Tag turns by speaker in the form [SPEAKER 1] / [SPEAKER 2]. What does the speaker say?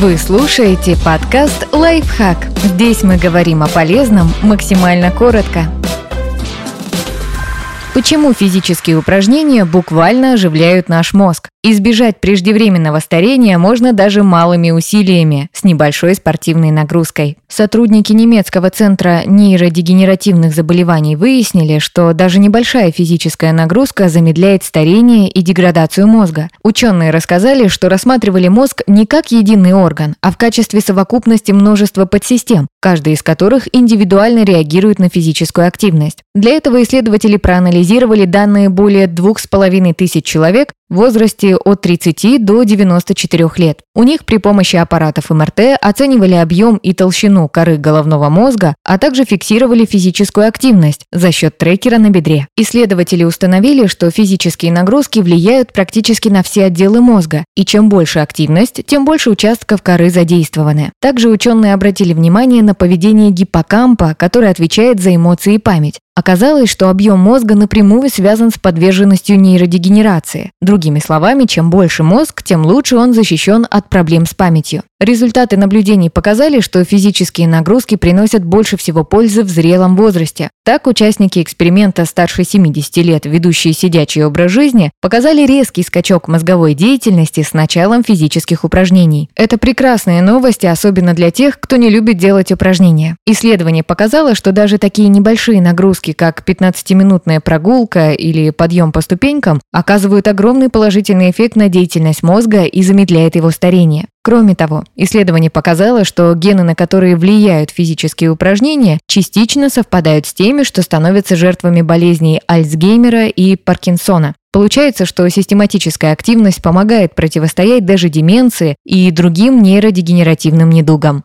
[SPEAKER 1] Вы слушаете подкаст «Лайфхак». Здесь мы говорим о полезном максимально коротко. Почему физические упражнения буквально оживляют наш мозг? Избежать преждевременного старения можно даже малыми усилиями, с небольшой спортивной нагрузкой. Сотрудники немецкого центра нейродегенеративных заболеваний выяснили, что даже небольшая физическая нагрузка замедляет старение и деградацию мозга. Ученые рассказали, что рассматривали мозг не как единый орган, а в качестве совокупности множества подсистем, каждая из которых индивидуально реагирует на физическую активность. Для этого исследователи проанализировали данные более двух с половиной тысяч человек в возрасте от 30 до 94 лет. У них при помощи аппаратов МРТ оценивали объем и толщину коры головного мозга, а также фиксировали физическую активность за счет трекера на бедре. Исследователи установили, что физические нагрузки влияют практически на все отделы мозга, и чем больше активность, тем больше участков коры задействованы. Также ученые обратили внимание на поведение гиппокампа, который отвечает за эмоции и память. Оказалось, что объем мозга напрямую связан с подверженностью нейродегенерации. Другими словами, чем больше мозг, тем лучше он защищен от проблем с памятью. Результаты наблюдений показали, что физические нагрузки приносят больше всего пользы в зрелом возрасте. Так, участники эксперимента старше 70 лет, ведущие сидячий образ жизни, показали резкий скачок мозговой деятельности с началом физических упражнений. Это прекрасные новости, особенно для тех, кто не любит делать упражнения. Исследование показало, что даже такие небольшие нагрузки, как 15-минутная прогулка или подъем по ступенькам, оказывают огромный положительный эффект на деятельность мозга и замедляет его старение. Кроме того, исследование показало, что гены, на которые влияют физические упражнения, частично совпадают с теми, что становятся жертвами болезней Альцгеймера и Паркинсона. Получается, что систематическая активность помогает противостоять даже деменции и другим нейродегенеративным недугам.